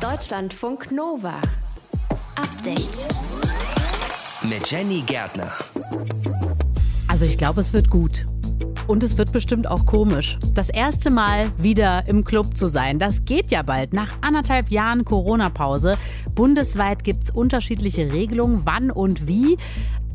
Deutschlandfunk Nova. Update. Mit Jenny Gärtner. Also ich glaube, es wird gut. Und es wird bestimmt auch komisch. Das erste Mal wieder im Club zu sein, das geht ja bald. Nach anderthalb Jahren Corona-Pause. Bundesweit gibt es unterschiedliche Regelungen, wann und wie.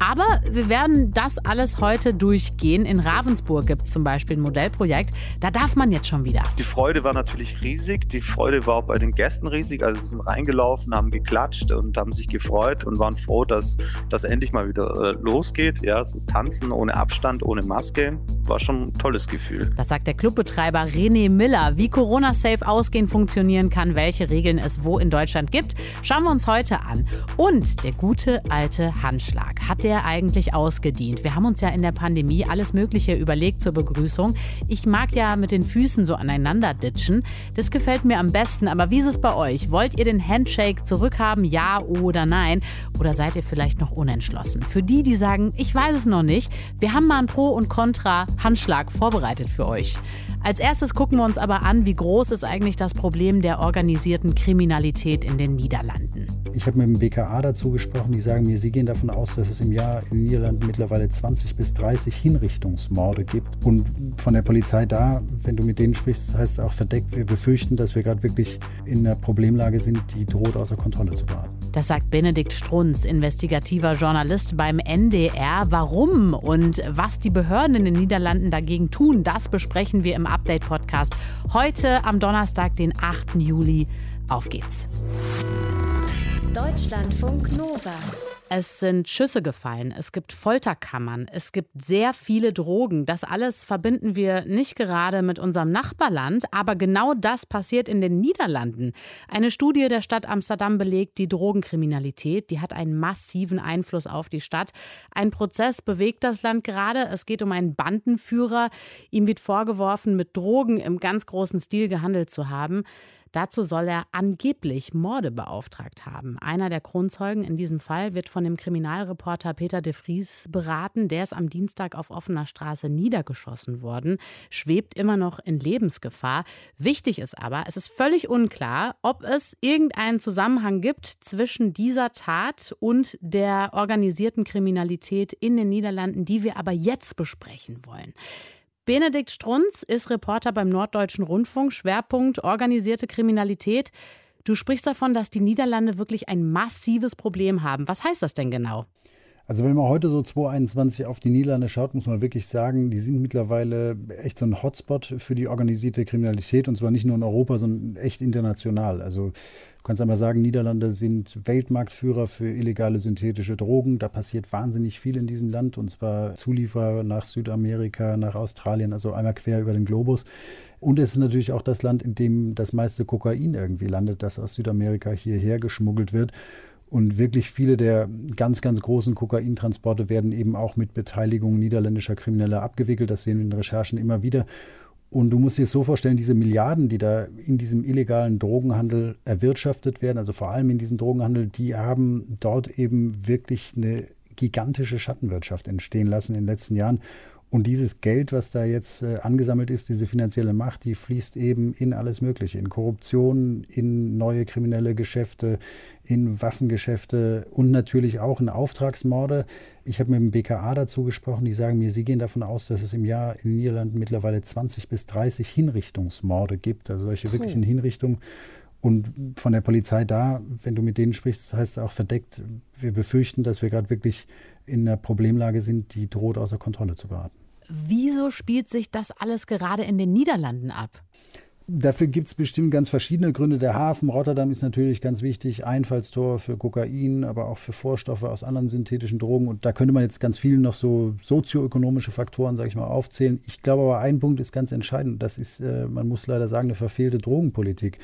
Aber wir werden das alles heute durchgehen. In Ravensburg gibt es zum Beispiel ein Modellprojekt. Da darf man jetzt schon wieder. Die Freude war natürlich riesig. Die Freude war auch bei den Gästen riesig. Also sie sind reingelaufen, haben geklatscht und haben sich gefreut und waren froh, dass das endlich mal wieder äh, losgeht. Ja, so tanzen ohne Abstand, ohne Maske. War schon ein tolles Gefühl. Das sagt der Clubbetreiber René Miller. Wie Corona-safe Ausgehen funktionieren kann, welche Regeln es wo in Deutschland gibt, schauen wir uns heute an. Und der gute alte Handschlag. Hat der eigentlich ausgedient? Wir haben uns ja in der Pandemie alles Mögliche überlegt zur Begrüßung. Ich mag ja mit den Füßen so aneinander ditchen. Das gefällt mir am besten. Aber wie ist es bei euch? Wollt ihr den Handshake zurückhaben? Ja oder nein? Oder seid ihr vielleicht noch unentschlossen? Für die, die sagen, ich weiß es noch nicht, wir haben mal ein Pro und Contra Handschlag vorbereitet für euch. Als erstes gucken wir uns aber an, wie groß ist eigentlich das Problem der organisierten Kriminalität in den Niederlanden. Ich habe mit dem BKA dazu gesprochen, die sagen mir, sie gehen davon aus, dass es im Jahr in den Niederlanden mittlerweile 20 bis 30 Hinrichtungsmorde gibt. Und von der Polizei da, wenn du mit denen sprichst, heißt es auch verdeckt, wir befürchten, dass wir gerade wirklich in einer Problemlage sind, die droht außer Kontrolle zu geraten. Das sagt Benedikt Strunz, investigativer Journalist beim NDR. Warum und was die Behörden in den Niederlanden dagegen tun, das besprechen wir im Update-Podcast. Heute am Donnerstag, den 8. Juli. Auf geht's. Deutschlandfunk Nova. Es sind Schüsse gefallen, es gibt Folterkammern, es gibt sehr viele Drogen. Das alles verbinden wir nicht gerade mit unserem Nachbarland, aber genau das passiert in den Niederlanden. Eine Studie der Stadt Amsterdam belegt, die Drogenkriminalität, die hat einen massiven Einfluss auf die Stadt. Ein Prozess bewegt das Land gerade. Es geht um einen Bandenführer. Ihm wird vorgeworfen, mit Drogen im ganz großen Stil gehandelt zu haben. Dazu soll er angeblich Morde beauftragt haben. Einer der Kronzeugen in diesem Fall wird von dem Kriminalreporter Peter de Vries beraten. Der ist am Dienstag auf offener Straße niedergeschossen worden, schwebt immer noch in Lebensgefahr. Wichtig ist aber, es ist völlig unklar, ob es irgendeinen Zusammenhang gibt zwischen dieser Tat und der organisierten Kriminalität in den Niederlanden, die wir aber jetzt besprechen wollen. Benedikt Strunz ist Reporter beim Norddeutschen Rundfunk, Schwerpunkt organisierte Kriminalität. Du sprichst davon, dass die Niederlande wirklich ein massives Problem haben. Was heißt das denn genau? Also wenn man heute so 2021 auf die Niederlande schaut, muss man wirklich sagen, die sind mittlerweile echt so ein Hotspot für die organisierte Kriminalität und zwar nicht nur in Europa, sondern echt international. Also du kannst einmal sagen, Niederlande sind Weltmarktführer für illegale synthetische Drogen. Da passiert wahnsinnig viel in diesem Land und zwar Zulieferer nach Südamerika, nach Australien, also einmal quer über den Globus. Und es ist natürlich auch das Land, in dem das meiste Kokain irgendwie landet, das aus Südamerika hierher geschmuggelt wird. Und wirklich viele der ganz, ganz großen Kokaintransporte werden eben auch mit Beteiligung niederländischer Krimineller abgewickelt. Das sehen wir in den Recherchen immer wieder. Und du musst dir so vorstellen, diese Milliarden, die da in diesem illegalen Drogenhandel erwirtschaftet werden, also vor allem in diesem Drogenhandel, die haben dort eben wirklich eine gigantische Schattenwirtschaft entstehen lassen in den letzten Jahren. Und dieses Geld, was da jetzt äh, angesammelt ist, diese finanzielle Macht, die fließt eben in alles Mögliche, in Korruption, in neue kriminelle Geschäfte, in Waffengeschäfte und natürlich auch in Auftragsmorde. Ich habe mit dem BKA dazu gesprochen, die sagen mir, sie gehen davon aus, dass es im Jahr in den Niederlanden mittlerweile 20 bis 30 Hinrichtungsmorde gibt, also solche wirklichen Hinrichtungen. Und von der Polizei da, wenn du mit denen sprichst, heißt es auch verdeckt, wir befürchten, dass wir gerade wirklich in einer Problemlage sind, die droht außer Kontrolle zu geraten. Wieso spielt sich das alles gerade in den Niederlanden ab? Dafür gibt es bestimmt ganz verschiedene Gründe. Der Hafen Rotterdam ist natürlich ganz wichtig, Einfallstor für Kokain, aber auch für Vorstoffe aus anderen synthetischen Drogen. Und da könnte man jetzt ganz viel noch so sozioökonomische Faktoren, sage ich mal, aufzählen. Ich glaube aber, ein Punkt ist ganz entscheidend. Das ist, äh, man muss leider sagen, eine verfehlte Drogenpolitik.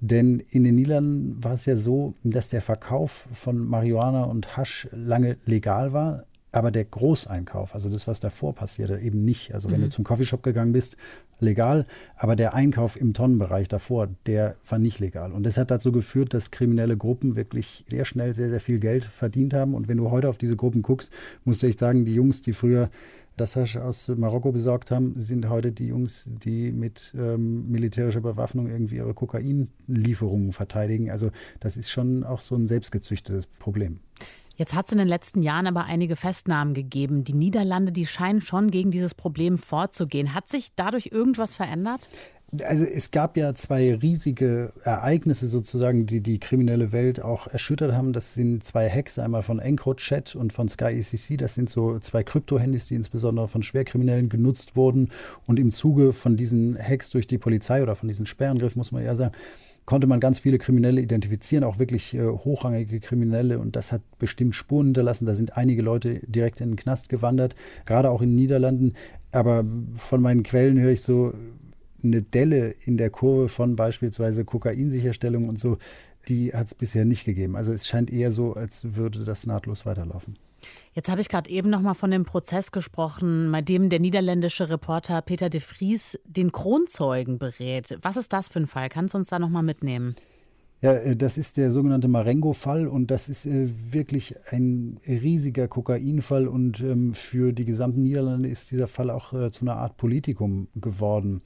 Denn in den Niederlanden war es ja so, dass der Verkauf von Marihuana und Hasch lange legal war, aber der Großeinkauf, also das, was davor passierte, eben nicht. Also wenn du mhm. zum Coffeeshop gegangen bist, legal, aber der Einkauf im Tonnenbereich davor, der war nicht legal. Und das hat dazu geführt, dass kriminelle Gruppen wirklich sehr schnell sehr, sehr viel Geld verdient haben. Und wenn du heute auf diese Gruppen guckst, musst du echt sagen, die Jungs, die früher das Hasch aus Marokko besorgt haben, sind heute die Jungs, die mit ähm, militärischer Bewaffnung irgendwie ihre Kokainlieferungen verteidigen. Also das ist schon auch so ein selbstgezüchtetes Problem. Jetzt hat es in den letzten Jahren aber einige Festnahmen gegeben. Die Niederlande, die scheinen schon gegen dieses Problem vorzugehen. Hat sich dadurch irgendwas verändert? Also es gab ja zwei riesige Ereignisse sozusagen, die die kriminelle Welt auch erschüttert haben. Das sind zwei Hacks, einmal von EncroChat und von Sky ECC. Das sind so zwei Krypto-Handys, die insbesondere von Schwerkriminellen genutzt wurden. Und im Zuge von diesen Hacks durch die Polizei oder von diesen Sperrangriff, muss man ja sagen, konnte man ganz viele Kriminelle identifizieren, auch wirklich äh, hochrangige Kriminelle. Und das hat bestimmt Spuren hinterlassen. Da sind einige Leute direkt in den Knast gewandert, gerade auch in den Niederlanden. Aber von meinen Quellen höre ich so, eine Delle in der Kurve von beispielsweise Kokainsicherstellung und so, die hat es bisher nicht gegeben. Also es scheint eher so, als würde das nahtlos weiterlaufen. Jetzt habe ich gerade eben noch mal von dem Prozess gesprochen, bei dem der niederländische Reporter Peter de Vries den Kronzeugen berät. Was ist das für ein Fall? Kannst du uns da noch mal mitnehmen? Ja, äh, das ist der sogenannte Marengo-Fall und das ist äh, wirklich ein riesiger Kokainfall und ähm, für die gesamten Niederlande ist dieser Fall auch äh, zu einer Art Politikum geworden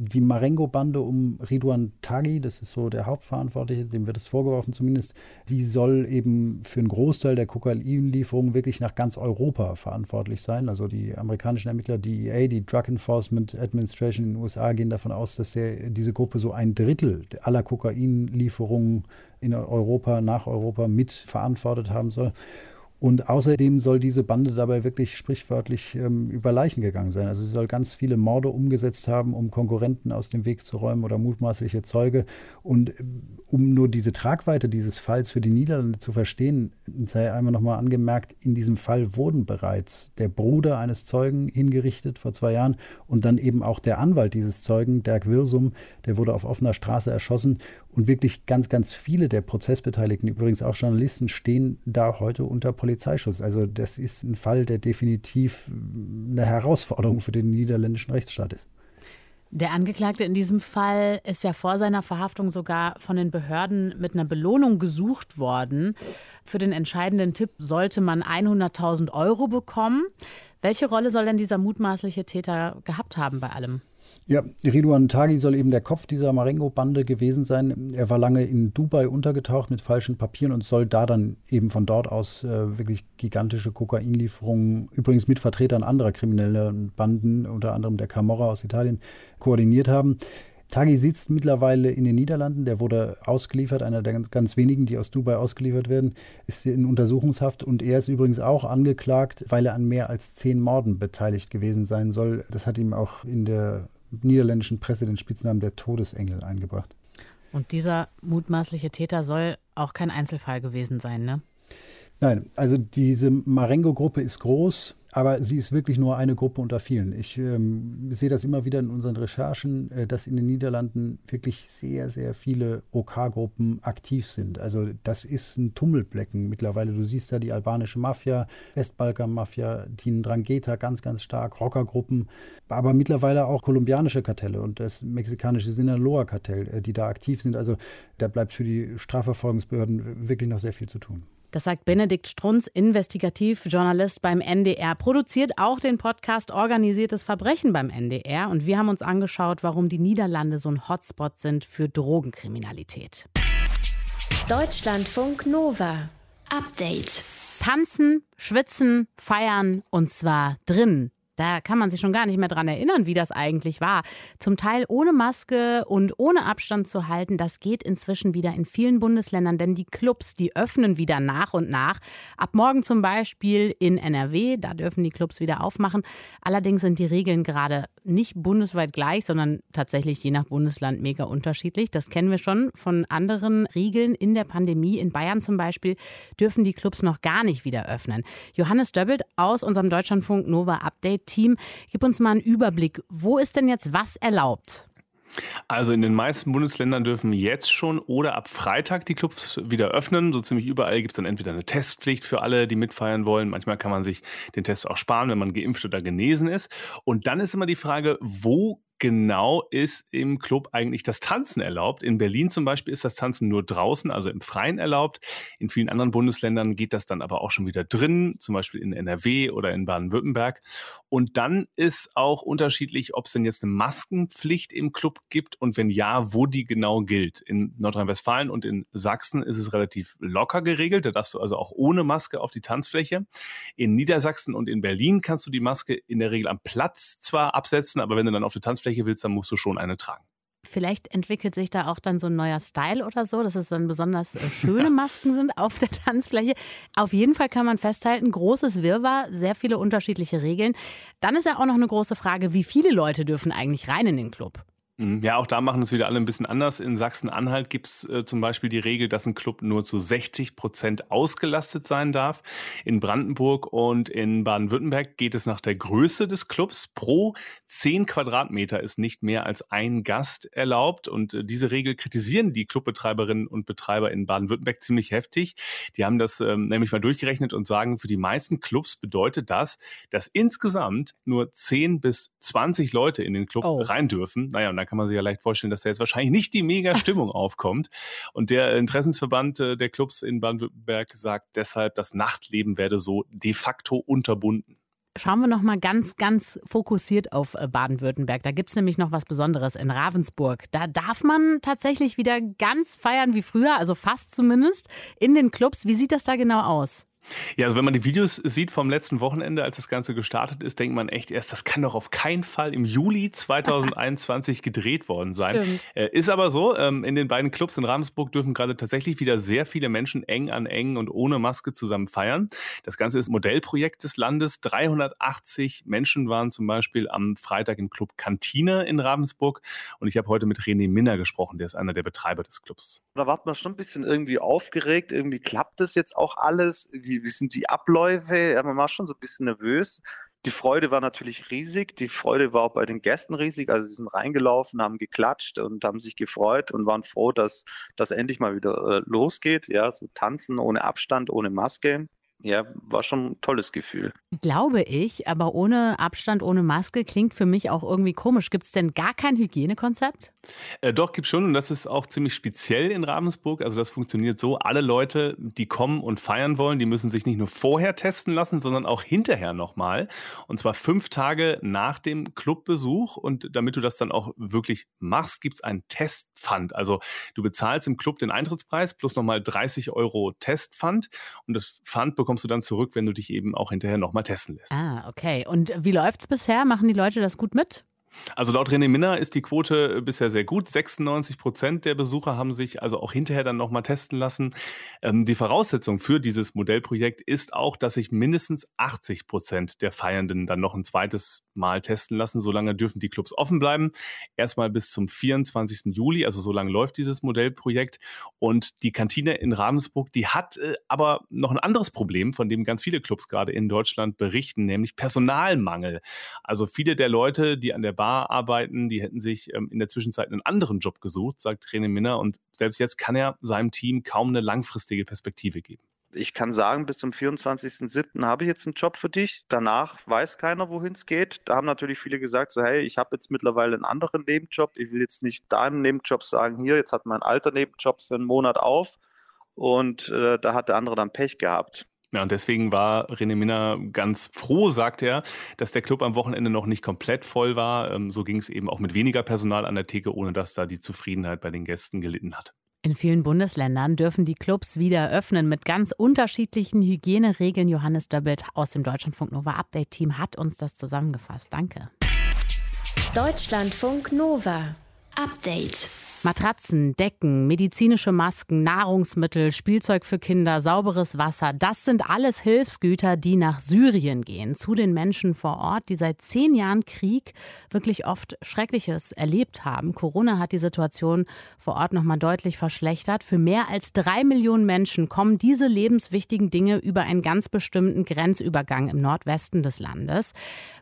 die Marengo-Bande um Ridwan Taghi, das ist so der Hauptverantwortliche, dem wird es vorgeworfen zumindest, die soll eben für einen Großteil der Kokainlieferungen wirklich nach ganz Europa verantwortlich sein. Also die amerikanischen Ermittler, DEA, die Drug Enforcement Administration in den USA, gehen davon aus, dass der, diese Gruppe so ein Drittel aller Kokainlieferungen in Europa, nach Europa mit verantwortet haben soll. Und außerdem soll diese Bande dabei wirklich sprichwörtlich ähm, über Leichen gegangen sein. Also sie soll ganz viele Morde umgesetzt haben, um Konkurrenten aus dem Weg zu räumen oder mutmaßliche Zeuge. Und äh, um nur diese Tragweite dieses Falls für die Niederlande zu verstehen, sei einmal nochmal angemerkt, in diesem Fall wurden bereits der Bruder eines Zeugen hingerichtet vor zwei Jahren und dann eben auch der Anwalt dieses Zeugen, Dirk Wirsum, der wurde auf offener Straße erschossen. Und wirklich ganz, ganz viele der Prozessbeteiligten, übrigens auch Journalisten, stehen da heute unter Polizeischutz. Also das ist ein Fall, der definitiv eine Herausforderung für den niederländischen Rechtsstaat ist. Der Angeklagte in diesem Fall ist ja vor seiner Verhaftung sogar von den Behörden mit einer Belohnung gesucht worden. Für den entscheidenden Tipp sollte man 100.000 Euro bekommen. Welche Rolle soll denn dieser mutmaßliche Täter gehabt haben bei allem? Ja, Ridwan Taghi soll eben der Kopf dieser Marengo-Bande gewesen sein. Er war lange in Dubai untergetaucht mit falschen Papieren und soll da dann eben von dort aus äh, wirklich gigantische Kokainlieferungen, übrigens mit Vertretern anderer krimineller Banden, unter anderem der Camorra aus Italien, koordiniert haben. Taghi sitzt mittlerweile in den Niederlanden. Der wurde ausgeliefert, einer der ganz wenigen, die aus Dubai ausgeliefert werden, ist in Untersuchungshaft. Und er ist übrigens auch angeklagt, weil er an mehr als zehn Morden beteiligt gewesen sein soll. Das hat ihm auch in der niederländischen Presse den Spitznamen der Todesengel eingebracht. Und dieser mutmaßliche Täter soll auch kein Einzelfall gewesen sein, ne? Nein, also diese Marengo-Gruppe ist groß. Aber sie ist wirklich nur eine Gruppe unter vielen. Ich ähm, sehe das immer wieder in unseren Recherchen, äh, dass in den Niederlanden wirklich sehr, sehr viele OK-Gruppen aktiv sind. Also das ist ein Tummelblecken mittlerweile. Du siehst da die albanische Mafia, Westbalkan-Mafia, die Drangheta ganz, ganz stark, Rockergruppen, aber mittlerweile auch kolumbianische Kartelle und das mexikanische Sinaloa-Kartell, äh, die da aktiv sind. Also da bleibt für die Strafverfolgungsbehörden wirklich noch sehr viel zu tun. Das sagt Benedikt Strunz, Investigativjournalist beim NDR, produziert auch den Podcast Organisiertes Verbrechen beim NDR. Und wir haben uns angeschaut, warum die Niederlande so ein Hotspot sind für Drogenkriminalität. Deutschlandfunk Nova. Update. Tanzen, schwitzen, feiern und zwar drin da kann man sich schon gar nicht mehr dran erinnern, wie das eigentlich war. Zum Teil ohne Maske und ohne Abstand zu halten, das geht inzwischen wieder in vielen Bundesländern, denn die Clubs, die öffnen wieder nach und nach. Ab morgen zum Beispiel in NRW, da dürfen die Clubs wieder aufmachen. Allerdings sind die Regeln gerade nicht bundesweit gleich, sondern tatsächlich je nach Bundesland mega unterschiedlich. Das kennen wir schon von anderen Regeln in der Pandemie. In Bayern zum Beispiel dürfen die Clubs noch gar nicht wieder öffnen. Johannes Döbbelt aus unserem Deutschlandfunk Nova Update Team. Gib uns mal einen Überblick. Wo ist denn jetzt was erlaubt? Also in den meisten Bundesländern dürfen jetzt schon oder ab Freitag die Clubs wieder öffnen. So ziemlich überall gibt es dann entweder eine Testpflicht für alle, die mitfeiern wollen. Manchmal kann man sich den Test auch sparen, wenn man geimpft oder genesen ist. Und dann ist immer die Frage, wo genau ist im Club eigentlich das Tanzen erlaubt. In Berlin zum Beispiel ist das Tanzen nur draußen, also im Freien erlaubt. In vielen anderen Bundesländern geht das dann aber auch schon wieder drin, zum Beispiel in NRW oder in Baden-Württemberg. Und dann ist auch unterschiedlich, ob es denn jetzt eine Maskenpflicht im Club gibt und wenn ja, wo die genau gilt. In Nordrhein-Westfalen und in Sachsen ist es relativ locker geregelt. Da darfst du also auch ohne Maske auf die Tanzfläche. In Niedersachsen und in Berlin kannst du die Maske in der Regel am Platz zwar absetzen, aber wenn du dann auf die Tanzfläche willst, dann musst du schon eine tragen. Vielleicht entwickelt sich da auch dann so ein neuer Style oder so, dass es dann besonders äh, schöne Masken sind auf der Tanzfläche. Auf jeden Fall kann man festhalten, großes Wirrwarr, sehr viele unterschiedliche Regeln. Dann ist ja auch noch eine große Frage, wie viele Leute dürfen eigentlich rein in den Club? Mhm. Ja, auch da machen es wieder alle ein bisschen anders. In Sachsen-Anhalt gibt es äh, zum Beispiel die Regel, dass ein Club nur zu 60 Prozent ausgelastet sein darf. In Brandenburg und in Baden-Württemberg geht es nach der Größe des Clubs. Pro 10 Quadratmeter ist nicht mehr als ein Gast erlaubt. Und äh, diese Regel kritisieren die Clubbetreiberinnen und Betreiber in Baden-Württemberg ziemlich heftig. Die haben das ähm, nämlich mal durchgerechnet und sagen, für die meisten Clubs bedeutet das, dass insgesamt nur 10 bis 20 Leute in den Club oh. rein dürfen. Naja, und dann kann man sich ja leicht vorstellen, dass da jetzt wahrscheinlich nicht die Mega-Stimmung aufkommt. Und der Interessensverband äh, der Clubs in Baden-Württemberg sagt deshalb, das Nachtleben werde so de facto unterbunden. Schauen wir noch mal ganz, ganz fokussiert auf äh, Baden-Württemberg. Da gibt es nämlich noch was Besonderes in Ravensburg. Da darf man tatsächlich wieder ganz feiern wie früher, also fast zumindest, in den Clubs. Wie sieht das da genau aus? Ja, also wenn man die Videos sieht vom letzten Wochenende, als das Ganze gestartet ist, denkt man echt erst, das kann doch auf keinen Fall im Juli 2021 gedreht worden sein. Äh, ist aber so, ähm, in den beiden Clubs in Ravensburg dürfen gerade tatsächlich wieder sehr viele Menschen eng an eng und ohne Maske zusammen feiern. Das Ganze ist Modellprojekt des Landes. 380 Menschen waren zum Beispiel am Freitag im Club Kantine in Ravensburg und ich habe heute mit René Minner gesprochen, der ist einer der Betreiber des Clubs. Da war man schon ein bisschen irgendwie aufgeregt, irgendwie klappt das jetzt auch alles, wie wie, sind die Abläufe? Ja, man war schon so ein bisschen nervös. Die Freude war natürlich riesig. Die Freude war auch bei den Gästen riesig. Also sie sind reingelaufen, haben geklatscht und haben sich gefreut und waren froh, dass das endlich mal wieder äh, losgeht. Ja, so tanzen ohne Abstand, ohne Maske ja, war schon ein tolles Gefühl. Glaube ich, aber ohne Abstand, ohne Maske klingt für mich auch irgendwie komisch. Gibt es denn gar kein Hygienekonzept? Äh, doch, gibt schon und das ist auch ziemlich speziell in Ravensburg. Also das funktioniert so, alle Leute, die kommen und feiern wollen, die müssen sich nicht nur vorher testen lassen, sondern auch hinterher nochmal. Und zwar fünf Tage nach dem Clubbesuch. Und damit du das dann auch wirklich machst, gibt es einen Testpfand. Also du bezahlst im Club den Eintrittspreis plus nochmal 30 Euro Testpfand. Und das Pfand bekommst bekommst du dann zurück, wenn du dich eben auch hinterher nochmal testen lässt. Ah, okay. Und wie läuft es bisher? Machen die Leute das gut mit? Also laut René Minner ist die Quote äh, bisher sehr gut. 96 Prozent der Besucher haben sich also auch hinterher dann nochmal testen lassen. Ähm, die Voraussetzung für dieses Modellprojekt ist auch, dass sich mindestens 80 Prozent der Feiernden dann noch ein zweites Mal testen lassen. Solange dürfen die Clubs offen bleiben. Erstmal bis zum 24. Juli, also so lange läuft dieses Modellprojekt. Und die Kantine in Ravensburg, die hat äh, aber noch ein anderes Problem, von dem ganz viele Clubs gerade in Deutschland berichten, nämlich Personalmangel. Also viele der Leute, die an der Bar arbeiten, die hätten sich ähm, in der Zwischenzeit einen anderen Job gesucht, sagt René Minner. Und selbst jetzt kann er seinem Team kaum eine langfristige Perspektive geben. Ich kann sagen, bis zum 24.07. habe ich jetzt einen Job für dich. Danach weiß keiner, wohin es geht. Da haben natürlich viele gesagt, so hey, ich habe jetzt mittlerweile einen anderen Nebenjob. Ich will jetzt nicht deinem Nebenjob sagen, hier, jetzt hat mein alter Nebenjob für einen Monat auf. Und äh, da hat der andere dann Pech gehabt. Ja, und deswegen war René Minner ganz froh, sagt er, dass der Club am Wochenende noch nicht komplett voll war. Ähm, so ging es eben auch mit weniger Personal an der Theke, ohne dass da die Zufriedenheit bei den Gästen gelitten hat. In vielen Bundesländern dürfen die Clubs wieder öffnen mit ganz unterschiedlichen Hygieneregeln. Johannes Döbbelt aus dem Deutschlandfunk Nova Update Team hat uns das zusammengefasst. Danke. Deutschlandfunk Nova Update. Matratzen, Decken, medizinische Masken, Nahrungsmittel, Spielzeug für Kinder, sauberes Wasser, das sind alles Hilfsgüter, die nach Syrien gehen, zu den Menschen vor Ort, die seit zehn Jahren Krieg wirklich oft Schreckliches erlebt haben. Corona hat die Situation vor Ort nochmal deutlich verschlechtert. Für mehr als drei Millionen Menschen kommen diese lebenswichtigen Dinge über einen ganz bestimmten Grenzübergang im Nordwesten des Landes.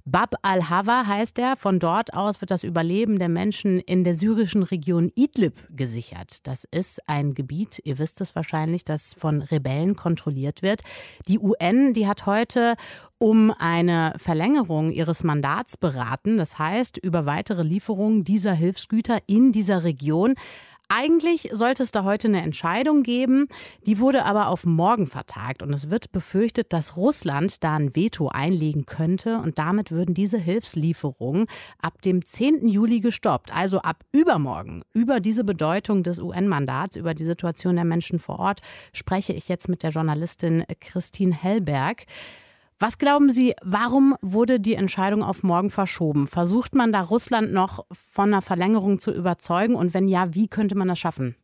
Bab al-Hawa heißt er. Von dort aus wird das Überleben der Menschen in der syrischen Region Idlib gesichert. Das ist ein Gebiet, ihr wisst es wahrscheinlich, das von Rebellen kontrolliert wird. Die UN, die hat heute um eine Verlängerung ihres Mandats beraten, das heißt über weitere Lieferungen dieser Hilfsgüter in dieser Region. Eigentlich sollte es da heute eine Entscheidung geben, die wurde aber auf morgen vertagt und es wird befürchtet, dass Russland da ein Veto einlegen könnte und damit würden diese Hilfslieferungen ab dem 10. Juli gestoppt, also ab übermorgen. Über diese Bedeutung des UN-Mandats, über die Situation der Menschen vor Ort spreche ich jetzt mit der Journalistin Christine Hellberg. Was glauben Sie, warum wurde die Entscheidung auf morgen verschoben? Versucht man da Russland noch von einer Verlängerung zu überzeugen? Und wenn ja, wie könnte man das schaffen?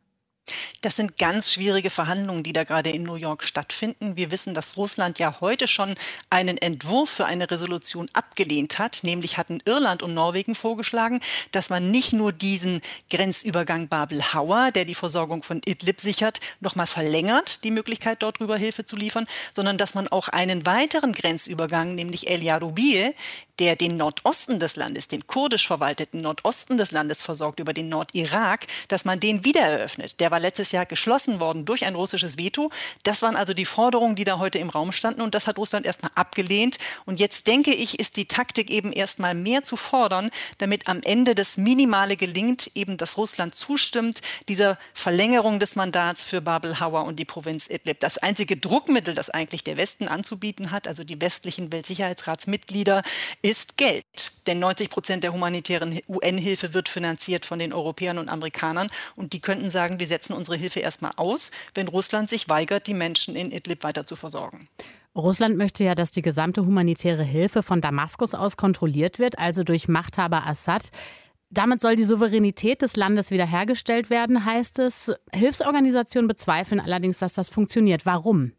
Das sind ganz schwierige Verhandlungen, die da gerade in New York stattfinden. Wir wissen, dass Russland ja heute schon einen Entwurf für eine Resolution abgelehnt hat. Nämlich hatten Irland und Norwegen vorgeschlagen, dass man nicht nur diesen Grenzübergang Babel-Hauer, der die Versorgung von Idlib sichert, nochmal verlängert, die Möglichkeit, dort drüber Hilfe zu liefern, sondern dass man auch einen weiteren Grenzübergang, nämlich El Yarubie, der den Nordosten des Landes, den kurdisch verwalteten Nordosten des Landes versorgt über den Nordirak, dass man den wieder eröffnet. Der war letztes Jahr geschlossen worden durch ein russisches Veto. Das waren also die Forderungen, die da heute im Raum standen und das hat Russland erstmal abgelehnt. Und jetzt denke ich, ist die Taktik eben erstmal mehr zu fordern, damit am Ende das Minimale gelingt, eben dass Russland zustimmt, dieser Verlängerung des Mandats für Babel Hauer und die Provinz Idlib. Das einzige Druckmittel, das eigentlich der Westen anzubieten hat, also die westlichen Weltsicherheitsratsmitglieder, ist Geld. Denn 90 Prozent der humanitären UN-Hilfe wird finanziert von den Europäern und Amerikanern. Und die könnten sagen, wir setzen unsere Hilfe erstmal aus, wenn Russland sich weigert, die Menschen in Idlib weiter zu versorgen. Russland möchte ja, dass die gesamte humanitäre Hilfe von Damaskus aus kontrolliert wird, also durch Machthaber Assad. Damit soll die Souveränität des Landes wiederhergestellt werden, heißt es. Hilfsorganisationen bezweifeln allerdings, dass das funktioniert. Warum?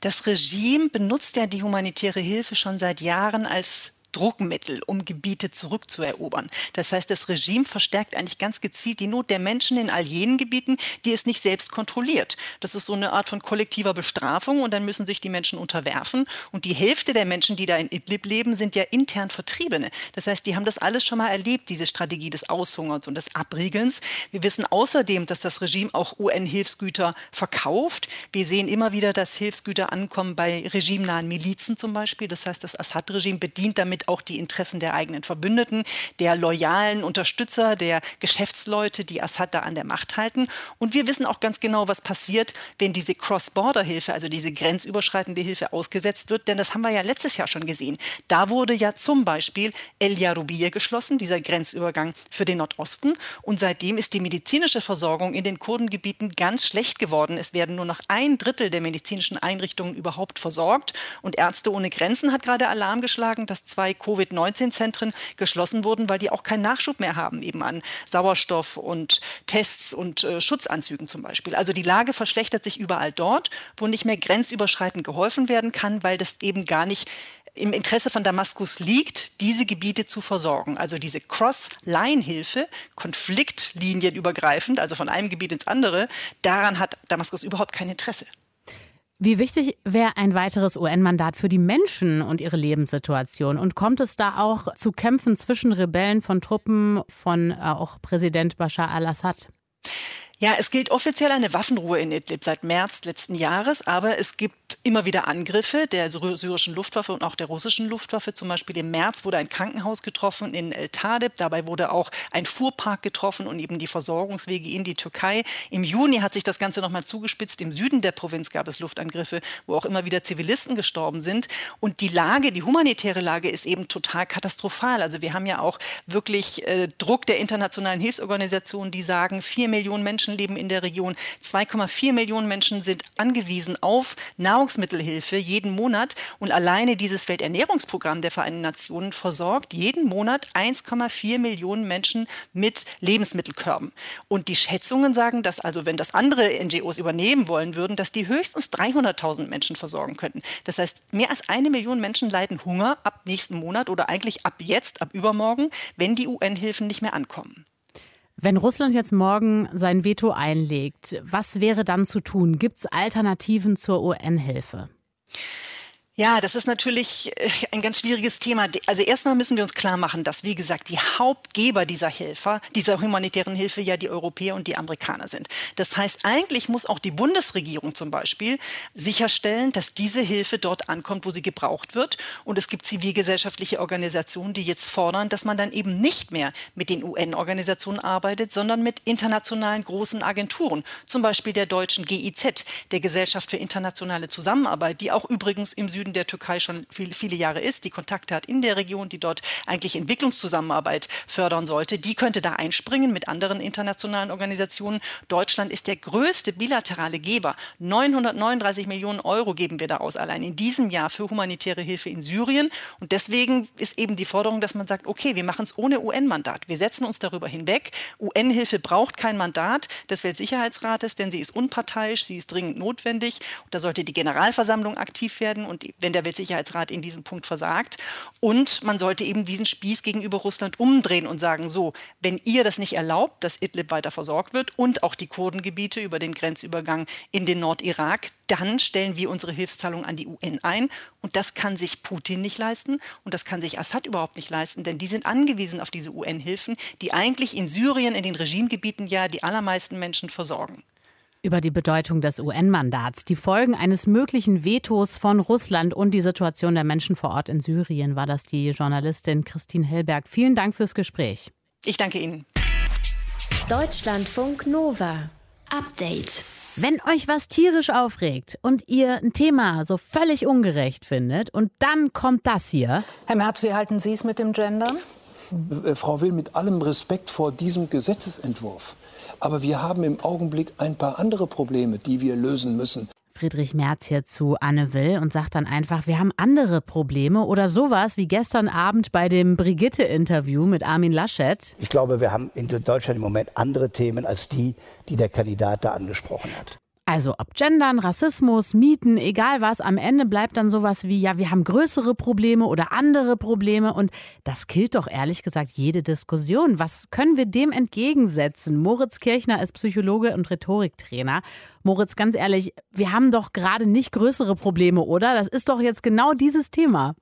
Das Regime benutzt ja die humanitäre Hilfe schon seit Jahren als Druckmittel, um Gebiete zurückzuerobern. Das heißt, das Regime verstärkt eigentlich ganz gezielt die Not der Menschen in all jenen Gebieten, die es nicht selbst kontrolliert. Das ist so eine Art von kollektiver Bestrafung und dann müssen sich die Menschen unterwerfen. Und die Hälfte der Menschen, die da in Idlib leben, sind ja intern Vertriebene. Das heißt, die haben das alles schon mal erlebt, diese Strategie des Aushungerns und des Abriegelns. Wir wissen außerdem, dass das Regime auch UN-Hilfsgüter verkauft. Wir sehen immer wieder, dass Hilfsgüter ankommen bei regimenahen Milizen zum Beispiel. Das heißt, das Assad-Regime bedient damit damit auch die Interessen der eigenen Verbündeten, der loyalen Unterstützer, der Geschäftsleute, die Assad da an der Macht halten. Und wir wissen auch ganz genau, was passiert, wenn diese Cross-Border-Hilfe, also diese grenzüberschreitende Hilfe ausgesetzt wird. Denn das haben wir ja letztes Jahr schon gesehen. Da wurde ja zum Beispiel El Yarubiyeh geschlossen, dieser Grenzübergang für den Nordosten. Und seitdem ist die medizinische Versorgung in den Kurdengebieten ganz schlecht geworden. Es werden nur noch ein Drittel der medizinischen Einrichtungen überhaupt versorgt. Und Ärzte ohne Grenzen hat gerade Alarm geschlagen, dass zwei zwei Covid-19-Zentren geschlossen wurden, weil die auch keinen Nachschub mehr haben, eben an Sauerstoff und Tests und äh, Schutzanzügen zum Beispiel. Also die Lage verschlechtert sich überall dort, wo nicht mehr grenzüberschreitend geholfen werden kann, weil das eben gar nicht im Interesse von Damaskus liegt, diese Gebiete zu versorgen. Also diese Cross-Line-Hilfe, konfliktlinienübergreifend, also von einem Gebiet ins andere, daran hat Damaskus überhaupt kein Interesse. Wie wichtig wäre ein weiteres UN-Mandat für die Menschen und ihre Lebenssituation? Und kommt es da auch zu Kämpfen zwischen Rebellen von Truppen von äh, auch Präsident Bashar al-Assad? Ja, es gilt offiziell eine Waffenruhe in Idlib seit März letzten Jahres, aber es gibt immer wieder Angriffe der syrischen Luftwaffe und auch der russischen Luftwaffe. Zum Beispiel im März wurde ein Krankenhaus getroffen in El Tadeb. Dabei wurde auch ein Fuhrpark getroffen und eben die Versorgungswege in die Türkei. Im Juni hat sich das Ganze nochmal zugespitzt. Im Süden der Provinz gab es Luftangriffe, wo auch immer wieder Zivilisten gestorben sind. Und die Lage, die humanitäre Lage ist eben total katastrophal. Also wir haben ja auch wirklich äh, Druck der internationalen Hilfsorganisationen, die sagen, vier Millionen Menschen leben in der Region, 2,4 Millionen Menschen sind angewiesen auf Nahrungs Nahrungsmittelhilfe jeden Monat und alleine dieses Welternährungsprogramm der Vereinten Nationen versorgt jeden Monat 1,4 Millionen Menschen mit Lebensmittelkörben. Und die Schätzungen sagen, dass also, wenn das andere NGOs übernehmen wollen würden, dass die höchstens 300.000 Menschen versorgen könnten. Das heißt, mehr als eine Million Menschen leiden Hunger ab nächsten Monat oder eigentlich ab jetzt, ab übermorgen, wenn die UN-Hilfen nicht mehr ankommen. Wenn Russland jetzt morgen sein Veto einlegt, was wäre dann zu tun? Gibt es Alternativen zur UN-Hilfe? Ja, das ist natürlich äh, ein ganz schwieriges Thema. Also erstmal müssen wir uns klar machen, dass, wie gesagt, die Hauptgeber dieser Hilfe, dieser humanitären Hilfe ja die Europäer und die Amerikaner sind. Das heißt, eigentlich muss auch die Bundesregierung zum Beispiel sicherstellen, dass diese Hilfe dort ankommt, wo sie gebraucht wird. Und es gibt zivilgesellschaftliche Organisationen, die jetzt fordern, dass man dann eben nicht mehr mit den UN-Organisationen arbeitet, sondern mit internationalen großen Agenturen, zum Beispiel der deutschen GIZ, der Gesellschaft für internationale Zusammenarbeit, die auch übrigens im Süden Süden der Türkei schon viele, viele Jahre ist, die Kontakte hat in der Region, die dort eigentlich Entwicklungszusammenarbeit fördern sollte, die könnte da einspringen mit anderen internationalen Organisationen. Deutschland ist der größte bilaterale Geber. 939 Millionen Euro geben wir da aus, allein in diesem Jahr für humanitäre Hilfe in Syrien. Und deswegen ist eben die Forderung, dass man sagt, okay, wir machen es ohne UN-Mandat. Wir setzen uns darüber hinweg. UN-Hilfe braucht kein Mandat des Weltsicherheitsrates, denn sie ist unparteiisch, sie ist dringend notwendig. Und da sollte die Generalversammlung aktiv werden und wenn der Weltsicherheitsrat in diesem Punkt versagt. Und man sollte eben diesen Spieß gegenüber Russland umdrehen und sagen, so, wenn ihr das nicht erlaubt, dass Idlib weiter versorgt wird und auch die Kurdengebiete über den Grenzübergang in den Nordirak, dann stellen wir unsere Hilfszahlung an die UN ein. Und das kann sich Putin nicht leisten und das kann sich Assad überhaupt nicht leisten, denn die sind angewiesen auf diese UN-Hilfen, die eigentlich in Syrien, in den Regimegebieten ja die allermeisten Menschen versorgen über die Bedeutung des UN-Mandats, die Folgen eines möglichen Vetos von Russland und die Situation der Menschen vor Ort in Syrien war das die Journalistin Christine Hellberg. Vielen Dank fürs Gespräch. Ich danke Ihnen. Deutschlandfunk Nova. Update. Wenn euch was tierisch aufregt und ihr ein Thema so völlig ungerecht findet und dann kommt das hier. Herr Merz, wie halten Sie es mit dem Gendern? Äh, Frau Will, mit allem Respekt vor diesem Gesetzesentwurf. Aber wir haben im Augenblick ein paar andere Probleme, die wir lösen müssen. Friedrich Merz hier zu Anne Will und sagt dann einfach, wir haben andere Probleme oder sowas wie gestern Abend bei dem Brigitte-Interview mit Armin Laschet. Ich glaube, wir haben in Deutschland im Moment andere Themen als die, die der Kandidat da angesprochen hat. Also ob Gendern, Rassismus, Mieten, egal was, am Ende bleibt dann sowas wie, ja, wir haben größere Probleme oder andere Probleme und das killt doch ehrlich gesagt jede Diskussion. Was können wir dem entgegensetzen? Moritz Kirchner ist Psychologe und Rhetoriktrainer. Moritz, ganz ehrlich, wir haben doch gerade nicht größere Probleme, oder? Das ist doch jetzt genau dieses Thema.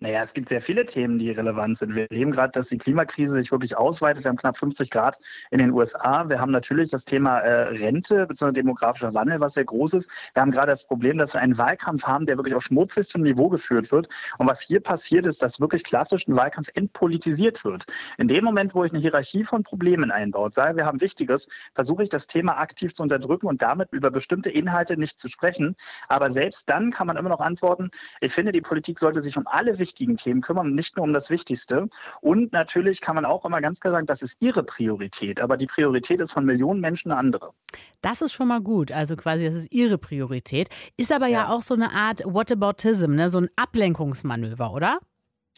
Naja, es gibt sehr viele Themen, die relevant sind. Wir erleben gerade, dass die Klimakrise sich wirklich ausweitet. Wir haben knapp 50 Grad in den USA. Wir haben natürlich das Thema äh, Rente bzw. demografischer Wandel, was sehr groß ist. Wir haben gerade das Problem, dass wir einen Wahlkampf haben, der wirklich auf schmutzigstem Niveau geführt wird. Und was hier passiert ist, dass wirklich klassisch ein Wahlkampf entpolitisiert wird. In dem Moment, wo ich eine Hierarchie von Problemen einbaut, sage, wir haben Wichtiges, versuche ich das Thema aktiv zu unterdrücken und damit über bestimmte Inhalte nicht zu sprechen. Aber selbst dann kann man immer noch antworten, ich finde, die Politik sollte sich um alle wichtigen wichtigen Themen kümmern und nicht nur um das Wichtigste. Und natürlich kann man auch immer ganz klar sagen, das ist ihre Priorität. Aber die Priorität ist von Millionen Menschen eine andere. Das ist schon mal gut. Also quasi, das ist ihre Priorität. Ist aber ja, ja auch so eine Art Whataboutism, ne? so ein Ablenkungsmanöver, oder?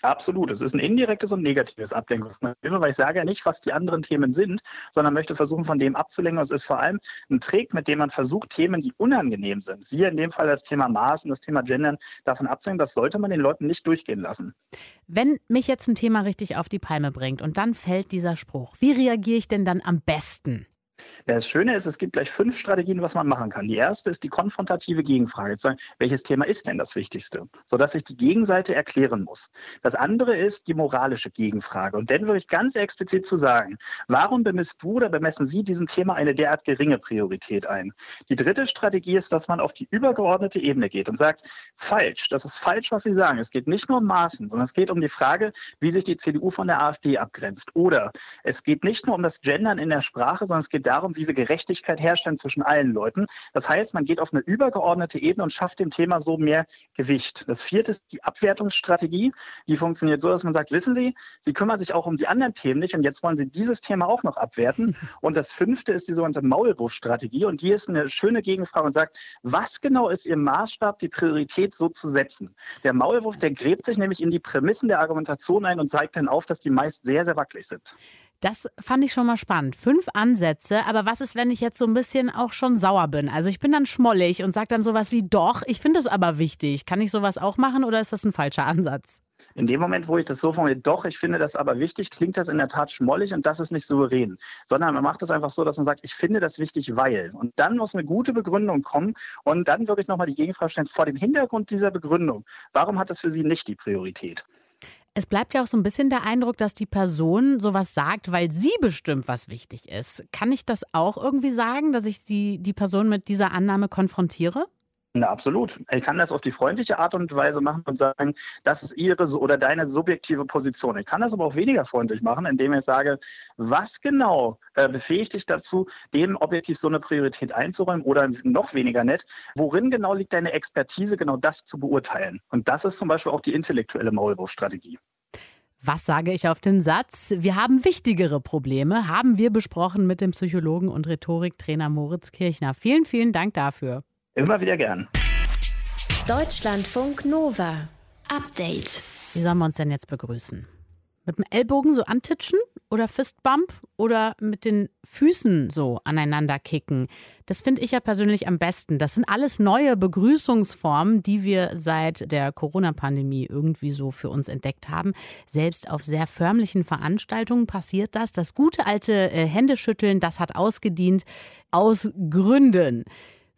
Absolut. Es ist ein indirektes und negatives Ablenkungsmanöver, weil ich sage ja nicht, was die anderen Themen sind, sondern möchte versuchen, von dem abzulenken. Es ist vor allem ein Trick, mit dem man versucht, Themen, die unangenehm sind, siehe in dem Fall das Thema Maß und das Thema Gendern, davon abzulenken. Das sollte man den Leuten nicht durchgehen lassen. Wenn mich jetzt ein Thema richtig auf die Palme bringt und dann fällt dieser Spruch, wie reagiere ich denn dann am besten? Das Schöne ist, es gibt gleich fünf Strategien, was man machen kann. Die erste ist die konfrontative Gegenfrage. Zu sagen, welches Thema ist denn das Wichtigste? Sodass ich die Gegenseite erklären muss. Das andere ist die moralische Gegenfrage. Und dann würde ich ganz explizit zu sagen, warum bemisst du oder bemessen Sie diesem Thema eine derart geringe Priorität ein? Die dritte Strategie ist, dass man auf die übergeordnete Ebene geht und sagt, falsch, das ist falsch, was Sie sagen. Es geht nicht nur um Maßen, sondern es geht um die Frage, wie sich die CDU von der AfD abgrenzt. Oder es geht nicht nur um das Gendern in der Sprache, sondern es geht darum, wie wir Gerechtigkeit herstellen zwischen allen Leuten. Das heißt, man geht auf eine übergeordnete Ebene und schafft dem Thema so mehr Gewicht. Das vierte ist die Abwertungsstrategie. Die funktioniert so, dass man sagt, wissen Sie, Sie kümmern sich auch um die anderen Themen nicht und jetzt wollen Sie dieses Thema auch noch abwerten. Und das fünfte ist die sogenannte Maulwurfstrategie und die ist eine schöne Gegenfrage und sagt, was genau ist Ihr Maßstab, die Priorität so zu setzen? Der Maulwurf, der gräbt sich nämlich in die Prämissen der Argumentation ein und zeigt dann auf, dass die meist sehr, sehr wackelig sind. Das fand ich schon mal spannend. Fünf Ansätze, aber was ist, wenn ich jetzt so ein bisschen auch schon sauer bin? Also ich bin dann schmollig und sage dann sowas wie, doch, ich finde es aber wichtig. Kann ich sowas auch machen oder ist das ein falscher Ansatz? In dem Moment, wo ich das so formuliere, doch, ich finde das aber wichtig, klingt das in der Tat schmollig und das ist nicht souverän. Sondern man macht das einfach so, dass man sagt, ich finde das wichtig, weil. Und dann muss eine gute Begründung kommen und dann wirklich nochmal die Gegenfrage stellen, vor dem Hintergrund dieser Begründung, warum hat das für Sie nicht die Priorität? Es bleibt ja auch so ein bisschen der Eindruck, dass die Person sowas sagt, weil sie bestimmt, was wichtig ist. Kann ich das auch irgendwie sagen, dass ich die, die Person mit dieser Annahme konfrontiere? Na, absolut. Ich kann das auf die freundliche Art und Weise machen und sagen, das ist Ihre oder deine subjektive Position. Ich kann das aber auch weniger freundlich machen, indem ich sage, was genau äh, befähigt dich dazu, dem objektiv so eine Priorität einzuräumen oder noch weniger nett, worin genau liegt deine Expertise, genau das zu beurteilen? Und das ist zum Beispiel auch die intellektuelle Maulwurfstrategie. Was sage ich auf den Satz? Wir haben wichtigere Probleme, haben wir besprochen mit dem Psychologen und Rhetoriktrainer Moritz Kirchner. Vielen, vielen Dank dafür. Immer wieder gern. Deutschlandfunk Nova. Update. Wie sollen wir uns denn jetzt begrüßen? Mit dem Ellbogen so antitschen oder Fistbump oder mit den Füßen so aneinander kicken? Das finde ich ja persönlich am besten. Das sind alles neue Begrüßungsformen, die wir seit der Corona-Pandemie irgendwie so für uns entdeckt haben. Selbst auf sehr förmlichen Veranstaltungen passiert das. Das gute alte äh, Händeschütteln, das hat ausgedient aus Gründen.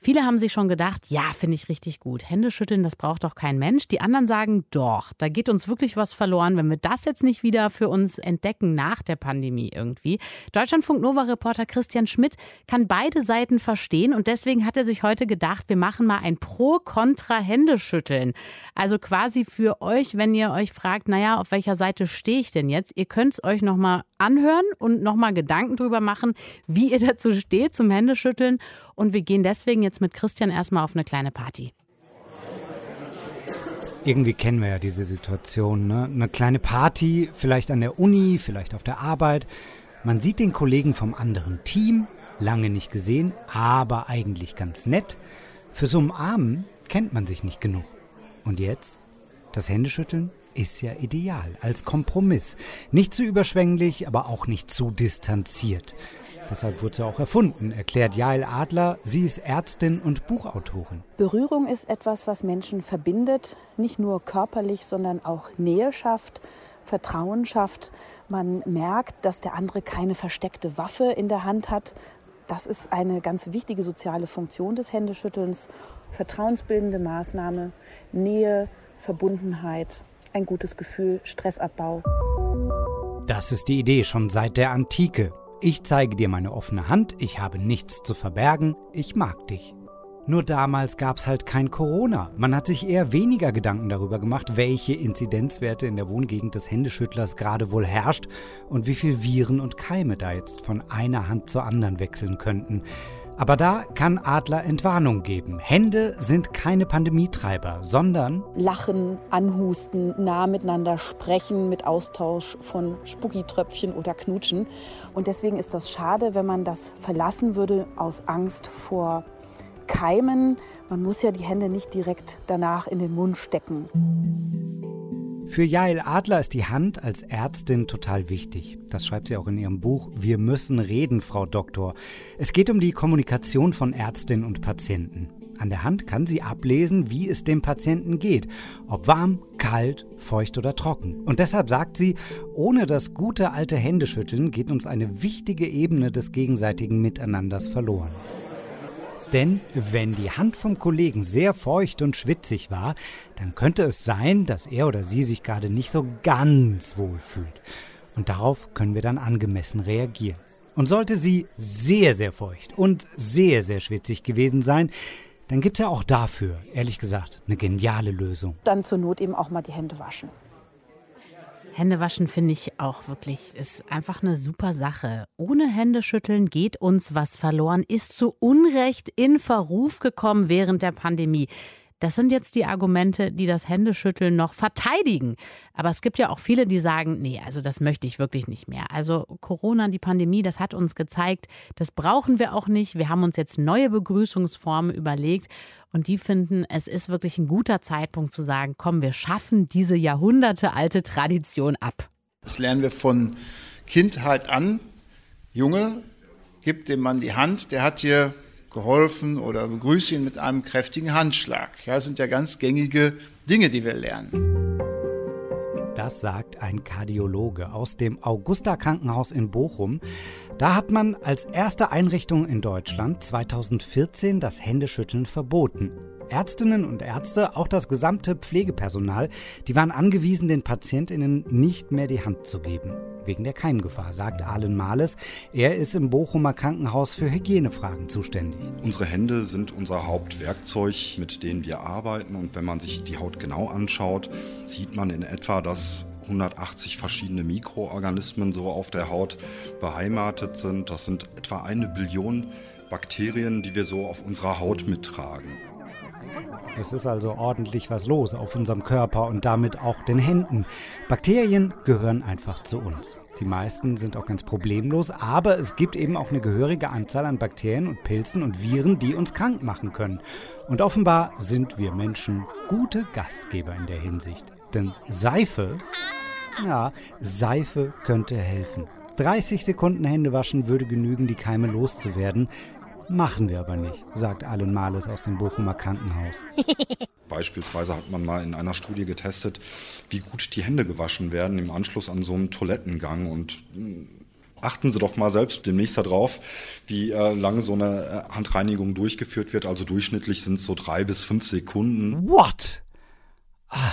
Viele haben sich schon gedacht, ja, finde ich richtig gut. Hände schütteln, das braucht doch kein Mensch. Die anderen sagen, doch, da geht uns wirklich was verloren, wenn wir das jetzt nicht wieder für uns entdecken nach der Pandemie irgendwie. Deutschlandfunk Nova Reporter Christian Schmidt kann beide Seiten verstehen und deswegen hat er sich heute gedacht, wir machen mal ein Pro-Kontra-Händeschütteln. Also quasi für euch, wenn ihr euch fragt, naja, auf welcher Seite stehe ich denn jetzt? Ihr könnt es euch nochmal anhören und nochmal Gedanken drüber machen, wie ihr dazu steht zum Händeschütteln. Und wir gehen deswegen jetzt mit Christian erstmal auf eine kleine Party. Irgendwie kennen wir ja diese Situation. Ne? Eine kleine Party, vielleicht an der Uni, vielleicht auf der Arbeit. Man sieht den Kollegen vom anderen Team, lange nicht gesehen, aber eigentlich ganz nett. Für so Umarmen kennt man sich nicht genug. Und jetzt? Das Händeschütteln? Ist ja ideal, als Kompromiss. Nicht zu überschwänglich, aber auch nicht zu distanziert. Deshalb wurde sie auch erfunden, erklärt Jael Adler. Sie ist Ärztin und Buchautorin. Berührung ist etwas, was Menschen verbindet, nicht nur körperlich, sondern auch Nähe schafft. Vertrauen schafft. Man merkt, dass der andere keine versteckte Waffe in der Hand hat. Das ist eine ganz wichtige soziale Funktion des Händeschüttelns. Vertrauensbildende Maßnahme, Nähe, Verbundenheit ein gutes Gefühl, Stressabbau. Das ist die Idee schon seit der Antike. Ich zeige dir meine offene Hand, ich habe nichts zu verbergen, ich mag dich. Nur damals gab es halt kein Corona. Man hat sich eher weniger Gedanken darüber gemacht, welche Inzidenzwerte in der Wohngegend des Händeschüttlers gerade wohl herrscht und wie viel Viren und Keime da jetzt von einer Hand zur anderen wechseln könnten. Aber da kann Adler Entwarnung geben. Hände sind keine Pandemietreiber, sondern Lachen, Anhusten, nah miteinander sprechen mit Austausch von Spucki-Tröpfchen oder Knutschen. Und deswegen ist das schade, wenn man das verlassen würde aus Angst vor Keimen. Man muss ja die Hände nicht direkt danach in den Mund stecken. Für Jael Adler ist die Hand als Ärztin total wichtig. Das schreibt sie auch in ihrem Buch Wir müssen reden, Frau Doktor. Es geht um die Kommunikation von Ärztin und Patienten. An der Hand kann sie ablesen, wie es dem Patienten geht. Ob warm, kalt, feucht oder trocken. Und deshalb sagt sie, ohne das gute alte Händeschütteln geht uns eine wichtige Ebene des gegenseitigen Miteinanders verloren. Denn wenn die Hand vom Kollegen sehr feucht und schwitzig war, dann könnte es sein, dass er oder sie sich gerade nicht so ganz wohl fühlt. Und darauf können wir dann angemessen reagieren. Und sollte sie sehr, sehr feucht und sehr, sehr schwitzig gewesen sein, dann gibt es ja auch dafür, ehrlich gesagt, eine geniale Lösung. Dann zur Not eben auch mal die Hände waschen. Händewaschen finde ich auch wirklich, ist einfach eine super Sache. Ohne Händeschütteln geht uns was verloren, ist zu Unrecht in Verruf gekommen während der Pandemie. Das sind jetzt die Argumente, die das Händeschütteln noch verteidigen. Aber es gibt ja auch viele, die sagen, nee, also das möchte ich wirklich nicht mehr. Also Corona, die Pandemie, das hat uns gezeigt, das brauchen wir auch nicht. Wir haben uns jetzt neue Begrüßungsformen überlegt und die finden, es ist wirklich ein guter Zeitpunkt zu sagen, komm, wir schaffen diese jahrhundertealte Tradition ab. Das lernen wir von Kindheit an. Junge, gibt dem Mann die Hand, der hat dir geholfen oder begrüße ihn mit einem kräftigen Handschlag. Ja, das sind ja ganz gängige Dinge, die wir lernen. Das sagt ein Kardiologe aus dem Augusta Krankenhaus in Bochum. Da hat man als erste Einrichtung in Deutschland 2014 das Händeschütteln verboten. Ärztinnen und Ärzte, auch das gesamte Pflegepersonal, die waren angewiesen, den Patientinnen nicht mehr die Hand zu geben. Wegen der Keimgefahr, sagt Arlen Mahles. Er ist im Bochumer Krankenhaus für Hygienefragen zuständig. Unsere Hände sind unser Hauptwerkzeug, mit denen wir arbeiten. Und wenn man sich die Haut genau anschaut, sieht man in etwa, dass 180 verschiedene Mikroorganismen so auf der Haut beheimatet sind. Das sind etwa eine Billion Bakterien, die wir so auf unserer Haut mittragen. Es ist also ordentlich was los auf unserem Körper und damit auch den Händen. Bakterien gehören einfach zu uns. Die meisten sind auch ganz problemlos, aber es gibt eben auch eine gehörige Anzahl an Bakterien und Pilzen und Viren, die uns krank machen können. Und offenbar sind wir Menschen gute Gastgeber in der Hinsicht. Denn Seife, ja, Seife könnte helfen. 30 Sekunden Hände waschen würde genügen, die Keime loszuwerden. Machen wir aber nicht, sagt Allen Males aus dem Bochumer Krankenhaus. Beispielsweise hat man mal in einer Studie getestet, wie gut die Hände gewaschen werden im Anschluss an so einen Toilettengang. Und hm, achten Sie doch mal selbst demnächst darauf, wie äh, lange so eine äh, Handreinigung durchgeführt wird. Also durchschnittlich sind es so drei bis fünf Sekunden. What? Ah.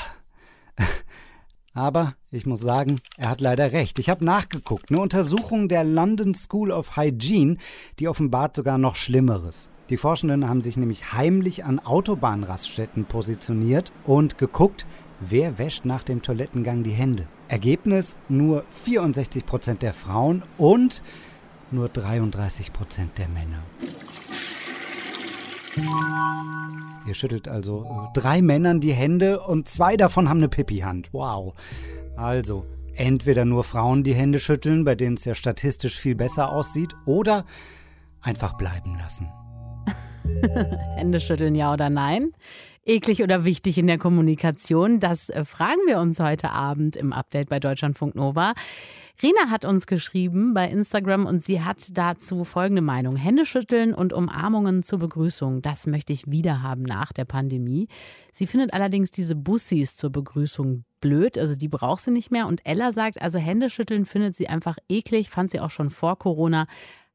Aber ich muss sagen, er hat leider recht. Ich habe nachgeguckt. Eine Untersuchung der London School of Hygiene, die offenbart sogar noch Schlimmeres. Die Forschenden haben sich nämlich heimlich an Autobahnraststätten positioniert und geguckt, wer wäscht nach dem Toilettengang die Hände. Ergebnis: nur 64 Prozent der Frauen und nur 33 Prozent der Männer. Ihr schüttelt also äh, drei Männern die Hände und zwei davon haben eine Pipi-Hand. Wow. Also, entweder nur Frauen die Hände schütteln, bei denen es ja statistisch viel besser aussieht, oder einfach bleiben lassen. Hände schütteln, ja oder nein? Eklig oder wichtig in der Kommunikation? Das äh, fragen wir uns heute Abend im Update bei Deutschlandfunk Nova. Rina hat uns geschrieben bei Instagram und sie hat dazu folgende Meinung. Hände schütteln und Umarmungen zur Begrüßung, das möchte ich wieder haben nach der Pandemie. Sie findet allerdings diese Bussis zur Begrüßung blöd, also die braucht sie nicht mehr. Und Ella sagt, also Hände schütteln findet sie einfach eklig, fand sie auch schon vor Corona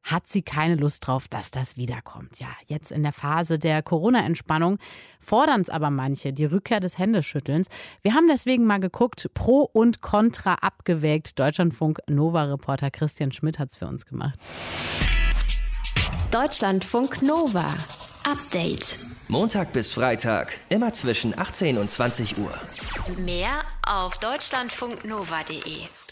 hat sie keine Lust drauf, dass das wiederkommt. Ja, jetzt in der Phase der Corona-Entspannung fordern es aber manche, die Rückkehr des Händeschüttelns. Wir haben deswegen mal geguckt, Pro und Contra abgewägt. Deutschlandfunk Nova-Reporter Christian Schmidt hat es für uns gemacht. Deutschlandfunk Nova. Update. Montag bis Freitag, immer zwischen 18 und 20 Uhr. Mehr auf deutschlandfunknova.de.